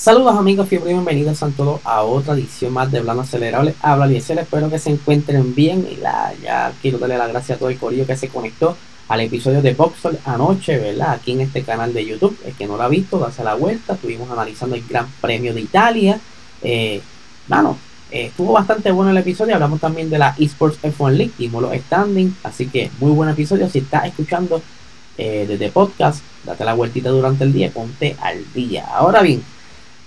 Saludos amigos, y bienvenidos a todos a otra edición más de Blando Acelerable. Habla Liesel, espero que se encuentren bien y la, ya quiero darle las gracias a todo el corillo que se conectó al episodio de Boxer anoche, ¿verdad? Aquí en este canal de YouTube. El que no lo ha visto, dase la vuelta. Estuvimos analizando el Gran Premio de Italia. Eh, bueno, eh, estuvo bastante bueno el episodio. Hablamos también de la Esports F1 League, dimos los standing. Así que muy buen episodio. Si estás escuchando eh, desde podcast, date la vueltita durante el día, ponte al día. Ahora bien,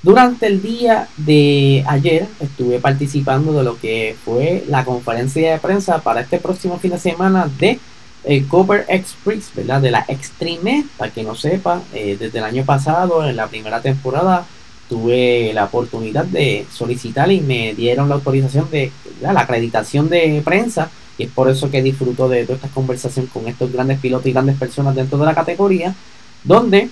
durante el día de ayer estuve participando de lo que fue la conferencia de prensa para este próximo fin de semana de eh, Copper Express, ¿verdad? De la Extreme, para que no sepa, eh, desde el año pasado, en la primera temporada, tuve la oportunidad de solicitar y me dieron la autorización de la acreditación de prensa y es por eso que disfruto de toda esta conversación con estos grandes pilotos y grandes personas dentro de la categoría, donde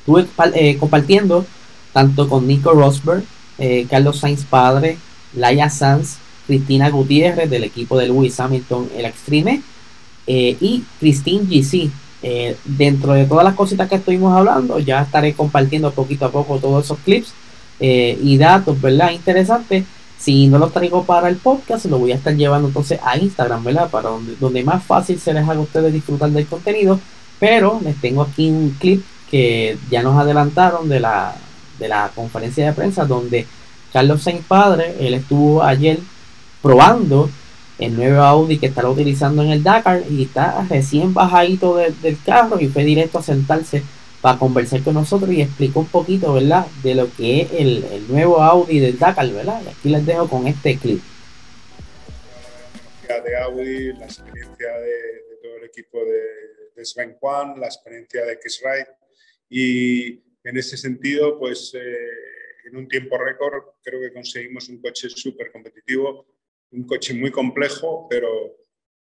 estuve eh, compartiendo tanto con Nico Rosberg, eh, Carlos Sainz Padre, Laia Sanz, Cristina Gutiérrez del equipo de Lewis Hamilton, el Extreme, eh, y Christine GC. Eh, dentro de todas las cositas que estuvimos hablando, ya estaré compartiendo poquito a poco todos esos clips y datos, ¿verdad? Interesantes. Si no los traigo para el podcast, lo voy a estar llevando entonces a Instagram, ¿verdad? Para donde, donde más fácil se les haga a ustedes disfrutar del contenido. Pero les tengo aquí un clip que ya nos adelantaron de la de la conferencia de prensa donde Carlos Sainz Padre, él estuvo ayer probando el nuevo Audi que estará utilizando en el Dakar y está recién bajadito del carro y fue directo a sentarse para conversar con nosotros y explicó un poquito, ¿verdad?, de lo que es el, nuevo Audi del Dakar, ¿verdad? Y aquí les dejo con este clip. De Audi, la experiencia de, todo el equipo de, de Sven Kwan, la experiencia de X-Ride y en ese sentido, pues eh, en un tiempo récord creo que conseguimos un coche súper competitivo, un coche muy complejo, pero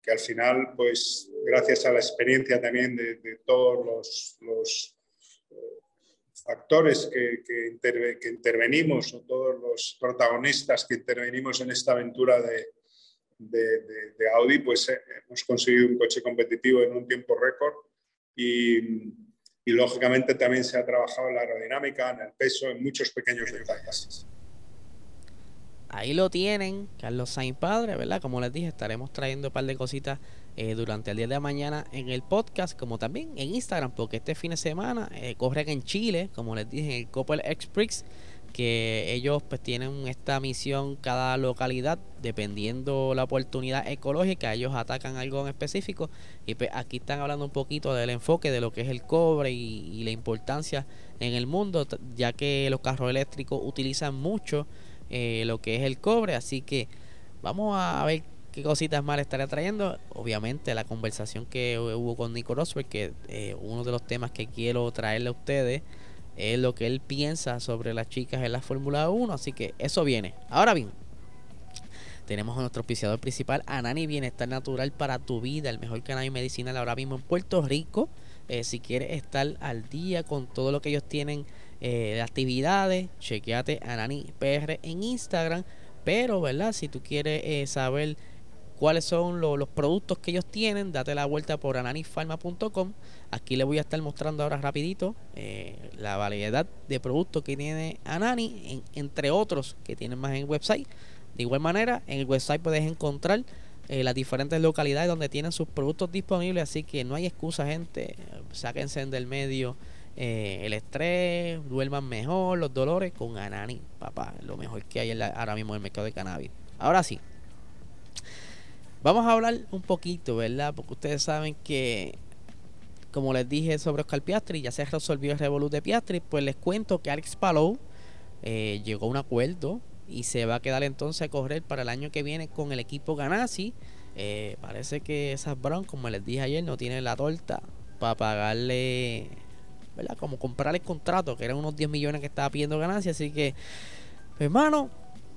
que al final, pues gracias a la experiencia también de, todos los, eh, factores que, que, intervenimos o todos los protagonistas que intervenimos en esta aventura de, de Audi, pues eh, hemos conseguido un coche competitivo en un tiempo récord y, y lógicamente también se ha trabajado en la aerodinámica, en el peso, en muchos pequeños detalles. Ahí lo tienen, Carlos Sainz Padre, ¿verdad? Como les dije, estaremos trayendo un par de cositas eh, durante el día de mañana en el podcast, como también en Instagram, porque este fin de semana eh, corren en Chile, como les dije, en el Coppel Express que ellos pues tienen esta misión cada localidad dependiendo la oportunidad ecológica ellos atacan algo en específico y pues aquí están hablando un poquito del enfoque de lo que es el cobre y, la importancia en el mundo ya que los carros eléctricos utilizan mucho eh, lo que es el cobre así que vamos a ver qué cositas más estaré trayendo. Obviamente la conversación que hubo con Nico Rosberg que eh, uno de los temas que quiero traerle a ustedes es lo que él piensa sobre las chicas en la Fórmula 1. Así que eso viene. Ahora bien, tenemos a nuestro auspiciador principal, Anani Bienestar Natural para tu vida, el mejor canal medicinal ahora mismo en Puerto Rico. Eh, si quieres estar al día con todo lo que ellos tienen eh, de actividades, chequeate Anani PR en Instagram. Pero, ¿verdad? Si tú quieres eh, saber cuáles son los productos que ellos tienen, date la vuelta por ananifarma.com. Aquí les voy a estar mostrando ahora rapidito eh, la variedad de productos que tiene Anani, entre otros que tienen más en el website. De igual manera, en el website puedes encontrar eh, las diferentes localidades donde tienen sus productos disponibles, así que no hay excusa, gente. Sáquense del medio eh, el estrés, duerman mejor, los dolores con Anani, papá, lo mejor que hay ahora mismo en el mercado de cannabis. Ahora sí, Vamos a hablar un poquito, ¿verdad? Porque ustedes saben que, como les dije sobre Oscar Piastri, ya se resolvió el revolut de Piastri. Pues les cuento que Alex Palou eh, llegó a un acuerdo y se va a quedar entonces a correr para el año que viene con el equipo Ganassi. Eh, parece que esas Brown, como les dije ayer, no tienen la torta para pagarle, ¿verdad? Como comprar el contrato, que eran unos 10 millones que estaba pidiendo Ganassi. Así que hermano,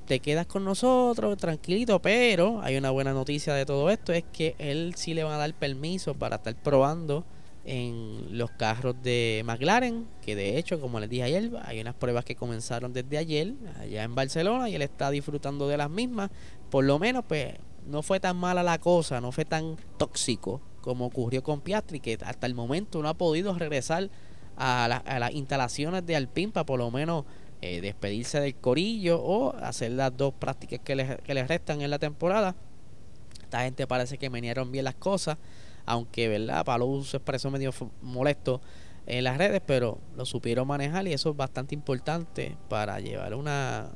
te quedas con nosotros, tranquilito, pero hay una buena noticia de todo esto, es que él sí le va a dar permiso para estar probando en los carros de McLaren, que de hecho, como les dije ayer, hay unas pruebas que comenzaron desde ayer allá en Barcelona y él está disfrutando de las mismas. Por lo menos, pues, no fue tan mala la cosa, no fue tan tóxico como ocurrió con Piastri, que hasta el momento no ha podido regresar a, las instalaciones de Alpine para por lo menos eh, despedirse del corillo o hacer las dos prácticas que les, que les restan en la temporada. Esta gente parece que menearon bien las cosas aunque verdad Palou se expresó medio molesto en las redes, pero lo supieron manejar y eso es bastante importante para llevar una,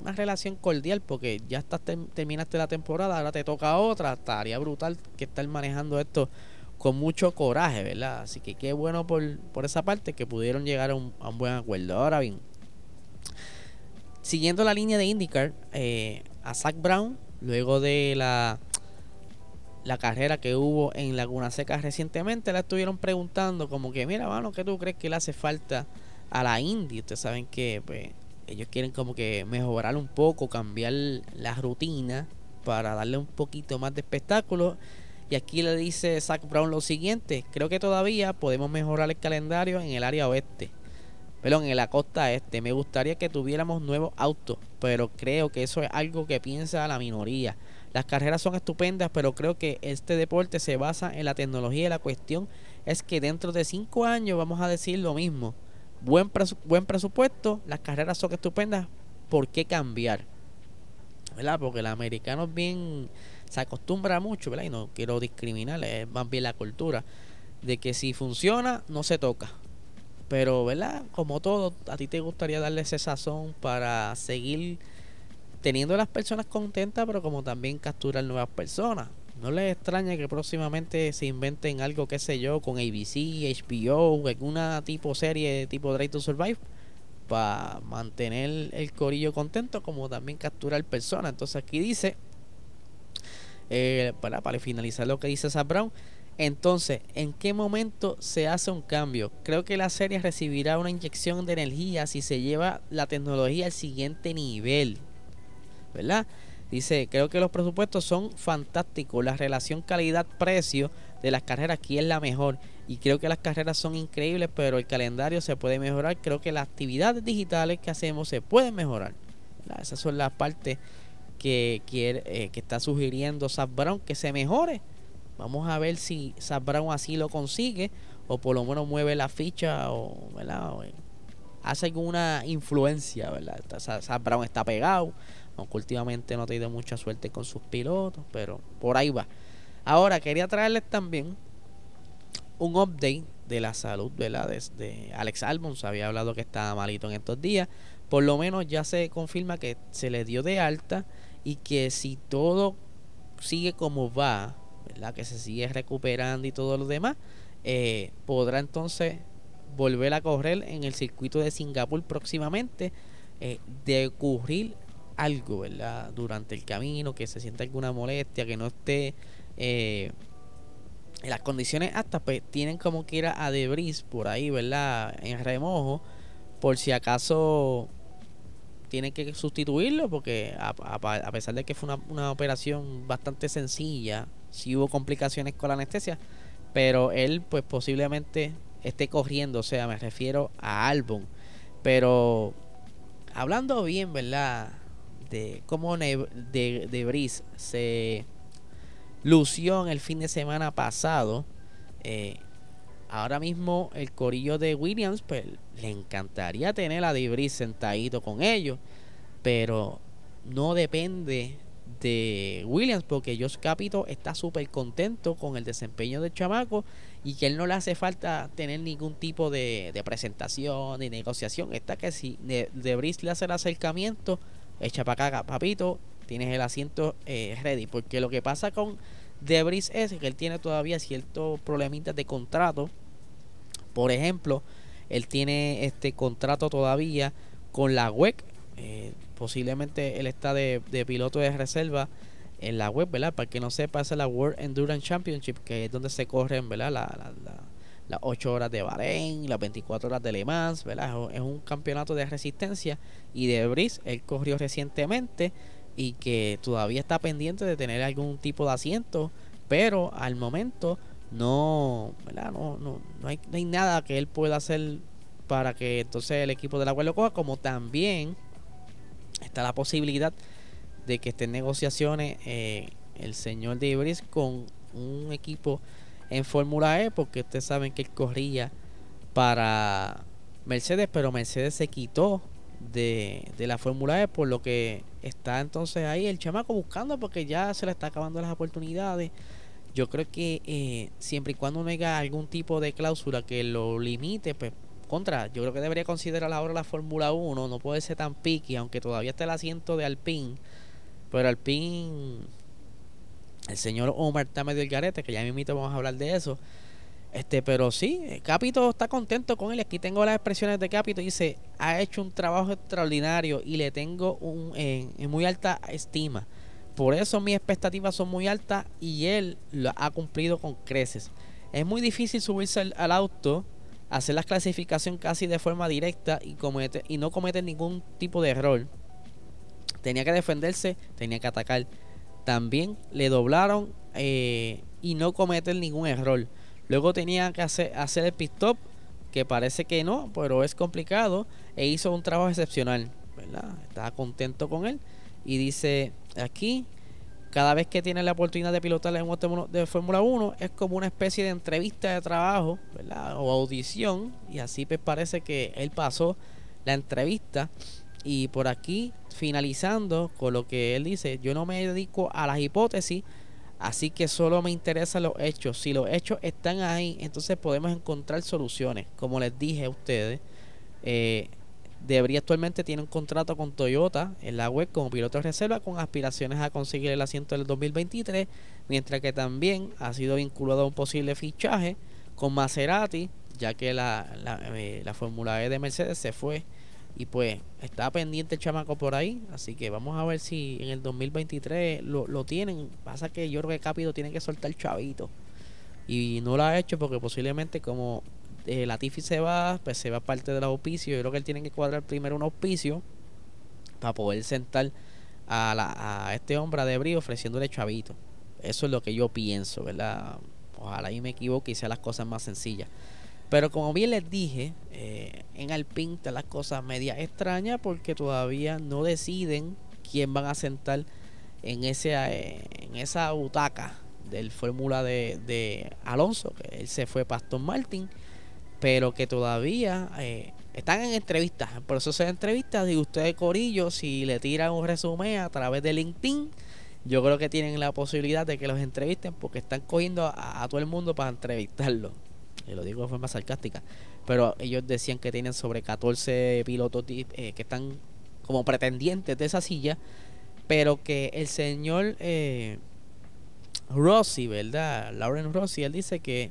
una relación cordial porque ya estás terminaste la temporada, ahora te toca otra, estaría brutal que estar manejando esto con mucho coraje, ¿verdad? Así que qué bueno por, por esa parte que pudieron llegar a un, buen acuerdo. Ahora bien, siguiendo la línea de IndyCar, eh, a Zach Brown, luego de la la carrera que hubo en Laguna Seca recientemente, la estuvieron preguntando como que, mira, mano, ¿qué tú crees que le hace falta a la Indy? Ustedes saben que pues, ellos quieren como que mejorar un poco, cambiar la rutina para darle un poquito más de espectáculo. Y aquí le dice Zach Brown lo siguiente, creo que todavía podemos mejorar el calendario en el área oeste. Perdón, en la costa este. Me gustaría que tuviéramos nuevos autos, pero creo que eso es algo que piensa la minoría. Las carreras son estupendas, pero creo que este deporte se basa en la tecnología y la cuestión es que dentro de cinco años vamos a decir lo mismo. Buen, buen presupuesto, las carreras son estupendas, ¿por qué cambiar? ¿Verdad? Porque el americano bien se acostumbra mucho, ¿verdad? Y no quiero discriminar, es más bien la cultura de que si funciona no se toca. Pero, ¿verdad? Como todo, a ti te gustaría darle ese sazón para seguir teniendo a las personas contentas, pero como también capturar nuevas personas. No les extraña que próximamente se inventen algo, qué sé yo, con ABC, HBO, alguna tipo serie tipo Drive to Survive, para mantener el corillo contento, como también capturar personas. Entonces aquí dice, eh, para, finalizar lo que dice Sam Brown, entonces, ¿en qué momento se hace un cambio? Creo que la serie recibirá una inyección de energía si se lleva la tecnología al siguiente nivel. ¿verdad? Dice, creo que los presupuestos son fantásticos. La relación calidad-precio de las carreras aquí es la mejor. Y creo que las carreras son increíbles, pero el calendario se puede mejorar. Creo que las actividades digitales que hacemos se pueden mejorar. Esas son las partes que, quiere, eh, que está sugiriendo Zach Brown que se mejore. Vamos a ver si Zach Brown así lo consigue o por lo menos mueve la ficha o, ¿verdad? hace alguna influencia. ¿verdad? Zach Brown está pegado aunque últimamente no ha tenido mucha suerte con sus pilotos, pero por ahí va. Ahora quería traerles también un update de la salud la, de, Alex Albon. Se había hablado que estaba malito en estos días. Por lo menos ya se confirma que se le dio de alta y que si todo sigue como va, ¿verdad? que se sigue recuperando y todo lo demás, eh, podrá entonces volver a correr en el circuito de Singapur próximamente. Eh, de ocurrir algo, ¿verdad? Durante el camino, que se sienta alguna molestia, que no esté eh, en las condiciones aptas, pues tienen como que ir a debris por ahí, ¿verdad? En remojo, por si acaso tienen que sustituirlo, porque a, pesar de que fue una, operación bastante sencilla, sí hubo complicaciones con la anestesia, pero él pues posiblemente esté corriendo, o sea, me refiero a Albon, pero hablando bien, ¿verdad? de cómo de, de se lució en el fin de semana pasado. Eh, ahora mismo el corillo de Williams, pues le encantaría tener a De sentadito con ellos, pero no depende de Williams porque Josh Capito está súper contento con el desempeño del chamaco y que él no le hace falta tener ningún tipo de, presentación ni negociación. Está que si De, de le hace el acercamiento, echa para acá, papito, tienes el asiento eh, ready. Porque lo que pasa con Debris es que él tiene todavía ciertos problemitas de contrato. Por ejemplo, él tiene este contrato todavía con la web. Eh, posiblemente él está de, piloto de reserva en la web, ¿verdad? Para que no sepa, es la World Endurance Championship, que es donde se corren, ¿verdad? La, las 8 horas de Bahrein, las 24 horas de Le Mans, ¿verdad? Es un campeonato de resistencia y de Brice, él corrió recientemente y que todavía está pendiente de tener algún tipo de asiento, pero al momento no, ¿verdad? No, no, no, hay, no hay nada que él pueda hacer para que entonces el equipo de la lo coja, como también está la posibilidad de que estén negociaciones eh, el señor de Ibris con un equipo en Fórmula E, porque ustedes saben que él corría para Mercedes, pero Mercedes se quitó de, de la Fórmula E, por lo que está entonces ahí el chamaco buscando, porque ya se le está acabando las oportunidades. Yo creo que eh, siempre y cuando no algún tipo de cláusula que lo limite, pues contra, yo creo que debería considerar ahora la Fórmula 1, no puede ser tan piqui, aunque todavía está el asiento de Alpine, pero Alpine, el señor Omar está medio el garete, que ya mismo vamos a hablar de eso. Este, pero sí, Capito está contento con él. Aquí tengo las expresiones de Capito. Dice, ha hecho un trabajo extraordinario y le tengo un, en, muy alta estima. Por eso mis expectativas son muy altas y él lo ha cumplido con creces. Es muy difícil subirse al, auto, hacer la clasificación casi de forma directa y, comete, y no cometer ningún tipo de error. Tenía que defenderse, tenía que atacar. También le doblaron eh, y no cometer ningún error. Luego tenía que hacer, hacer el pit stop, que parece que no, pero es complicado. E hizo un trabajo excepcional. ¿verdad? Estaba contento con él. Y dice aquí, cada vez que tiene la oportunidad de pilotar en un de Fórmula 1, es como una especie de entrevista de trabajo ¿verdad? o audición. Y así pues parece que él pasó la entrevista. Y por aquí, finalizando con lo que él dice, yo no me dedico a las hipótesis, así que solo me interesan los hechos. Si los hechos están ahí, entonces podemos encontrar soluciones. Como les dije a ustedes, eh, Debris actualmente tiene un contrato con Toyota en la web como piloto de reserva con aspiraciones a conseguir el asiento del 2023, mientras que también ha sido vinculado a un posible fichaje con Maserati, ya que la, la, eh, la Fórmula E de Mercedes se fue y pues está pendiente el chamaco por ahí. Así que vamos a ver si en el 2023 lo, lo tienen. Pasa que que Capito tiene que soltar chavito. Y no lo ha hecho porque posiblemente como eh, Latifi se va, pues se va parte de los auspicios. Yo creo que él tiene que cuadrar primero un auspicio para poder sentar a, la, a este hombre de brío ofreciéndole chavito. Eso es lo que yo pienso, ¿verdad? Ojalá y me equivoque y sea las cosas más sencillas. Pero como bien les dije, eh, en Alpine están las cosas media extrañas porque todavía no deciden quién van a sentar en, ese, eh, en esa butaca del Fórmula de, Alonso, que él se fue para Aston Martin, pero que todavía eh, están en entrevistas, en proceso de entrevistas. Y ustedes, Corillo, si le tiran un resumen a través de LinkedIn, yo creo que tienen la posibilidad de que los entrevisten porque están cogiendo a, a todo el mundo para entrevistarlo y lo digo de forma sarcástica, pero ellos decían que tienen sobre 14 pilotos eh, que están como pretendientes de esa silla, pero que el señor eh, Rossi, ¿verdad? Lauren Rossi, él dice que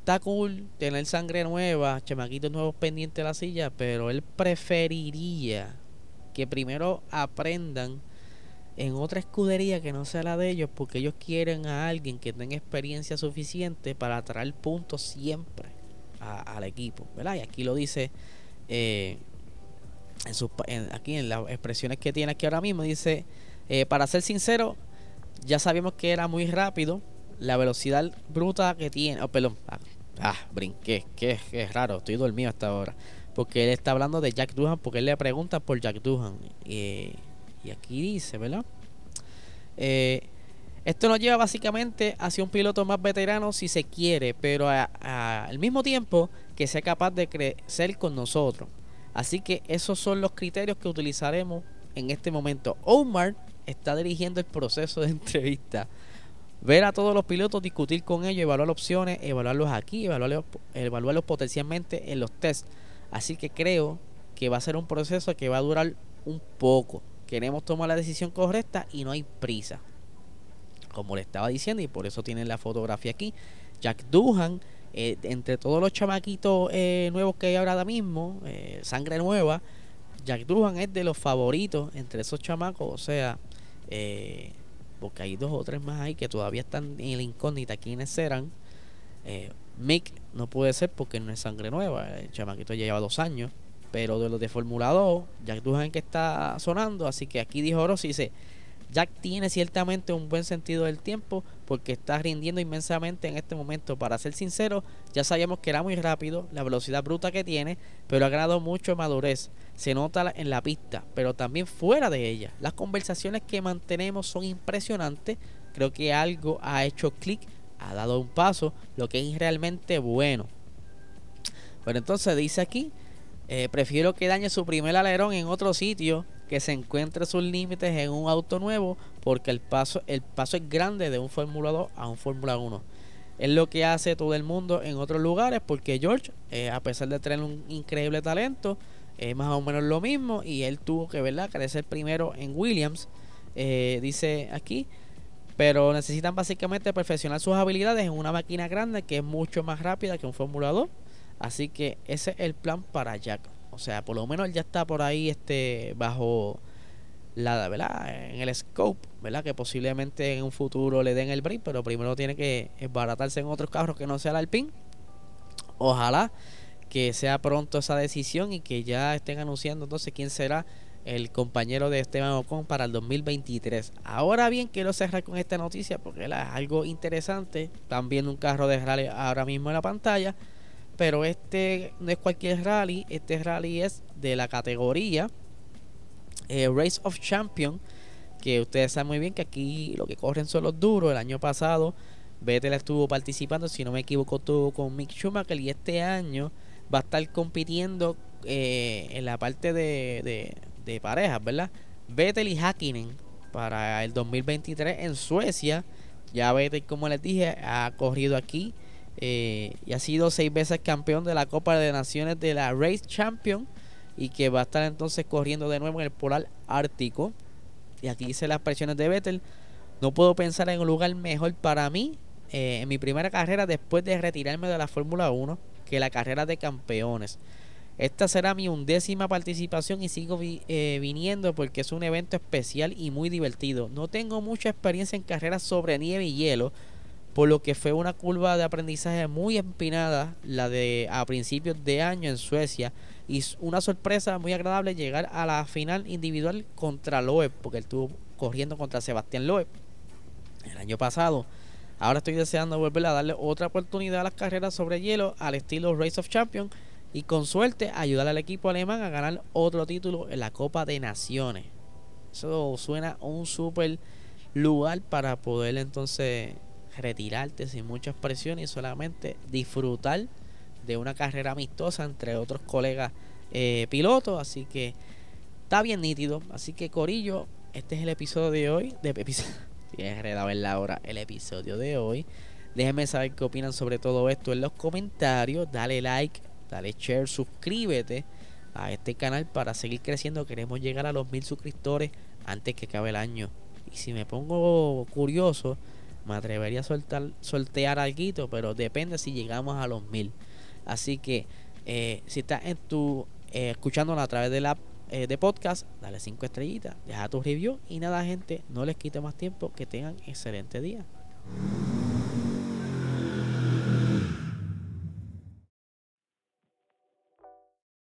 está cool tener sangre nueva, chamaquitos nuevos pendientes de la silla, pero él preferiría que primero aprendan en otra escudería que no sea la de ellos porque ellos quieren a alguien que tenga experiencia suficiente para traer puntos siempre al equipo, ¿verdad? Y aquí lo dice eh, en aquí en las expresiones que tiene aquí ahora mismo, dice, eh, para ser sincero, ya sabíamos que era muy rápido, la velocidad bruta que tiene, oh, perdón, ah, ah brinqué, es raro, estoy dormido hasta ahora, porque él está hablando de Jack Duhan, porque él le pregunta por Jack Duhan. Y aquí dice, ¿verdad? Eh, esto nos lleva básicamente hacia un piloto más veterano si se quiere, pero al mismo tiempo que sea capaz de crecer con nosotros. Así que esos son los criterios que utilizaremos en este momento. Omar está dirigiendo el proceso de entrevista. Ver a todos los pilotos, discutir con ellos, evaluar opciones, evaluarlos aquí, evaluarlos, evaluarlos potencialmente en los tests. Así que creo que va a ser un proceso que va a durar un poco. Queremos tomar la decisión correcta y no hay prisa. Como le estaba diciendo, y por eso tienen la fotografía aquí. Jack Duhan, eh, entre todos los chamaquitos eh, nuevos que hay ahora mismo, eh, sangre nueva, Jack Duhan es de los favoritos entre esos chamacos. O sea, porque hay dos o tres más ahí que todavía están en la incógnita quiénes serán. Mick no puede ser porque no es sangre nueva. El chamaquito ya lleva dos años. Pero de los de Fórmula 2, Jack Duhan que está sonando. Así que aquí dijo Rossi, dice, Jack tiene ciertamente un buen sentido del tiempo porque está rindiendo inmensamente en este momento. Para ser sincero, ya sabíamos que era muy rápido, la velocidad bruta que tiene, pero ha ganado mucho madurez. Se nota en la pista, pero también fuera de ella. Las conversaciones que mantenemos son impresionantes. Creo que algo ha hecho clic, ha dado un paso, lo que es realmente bueno. Pero entonces dice aquí eh, prefiero que dañe su primer alerón en otro sitio que se encuentre sus límites en un auto nuevo porque el paso, el paso es grande de un Fórmula 2 a un Fórmula 1. Es lo que hace todo el mundo en otros lugares porque George, eh, a pesar de tener un increíble talento, es más o menos lo mismo y él tuvo que ¿verdad? crecer primero en Williams, eh, dice aquí, pero necesitan básicamente perfeccionar sus habilidades en una máquina grande que es mucho más rápida que un Fórmula 2 Así que ese es el plan para Jack. O sea, por lo menos ya está por ahí este bajo la, ¿verdad? En el scope, ¿verdad? Que posiblemente en un futuro le den el break, pero primero tiene que esbaratarse en otros carros que no sea el Alpine. Ojalá que sea pronto esa decisión y que ya estén anunciando entonces quién será el compañero de Esteban Ocon para el 2023. Ahora bien, quiero cerrar con esta noticia porque es algo interesante. Están viendo un carro de rally ahora mismo en la pantalla pero este no es cualquier rally, este rally es de la categoría eh, Race of Champion, que ustedes saben muy bien que aquí lo que corren son los duros. El año pasado Vettel estuvo participando, si no me equivoco, estuvo con Mick Schumacher y este año va a estar compitiendo eh, en la parte de, de, de parejas, ¿verdad? Vettel y Hakkinen para el 2023 en Suecia. Ya Vettel, como les dije, ha corrido aquí eh, y ha sido seis veces campeón de la Copa de Naciones de la Race Champion y que va a estar entonces corriendo de nuevo en el polar ártico. Y aquí dice las presiones de Vettel. No puedo pensar en un lugar mejor para mí eh, en mi primera carrera después de retirarme de la Fórmula 1 que la carrera de campeones. Esta será mi undécima participación y sigo eh, viniendo porque es un evento especial y muy divertido. No tengo mucha experiencia en carreras sobre nieve y hielo, por lo que fue una curva de aprendizaje muy empinada la de a principios de año en Suecia y una sorpresa muy agradable llegar a la final individual contra Loeb porque él estuvo corriendo contra Sebastián Loeb el año pasado. Ahora estoy deseando volver a darle otra oportunidad a las carreras sobre hielo al estilo Race of Champions y con suerte ayudar al equipo alemán a ganar otro título en la Copa de Naciones. Eso suena un super lugar para poder entonces retirarte sin mucha presión y solamente disfrutar de una carrera amistosa entre otros colegas eh, pilotos. Así que está bien nítido. Así que Corillo, este es el episodio de hoy. De episodio, la hora el episodio de hoy. Déjenme saber qué opinan sobre todo esto en los comentarios. Dale like, dale share, suscríbete a este canal para seguir creciendo. Queremos llegar a los mil suscriptores antes que acabe el año. Y si me pongo curioso, me atrevería a soltar, soltear algo, pero depende si llegamos a los mil. Así que eh, si estás en tu eh, escuchándola a través de la eh, de podcast, dale cinco estrellitas, deja tu review y nada gente, no les quite más tiempo, que tengan excelente día.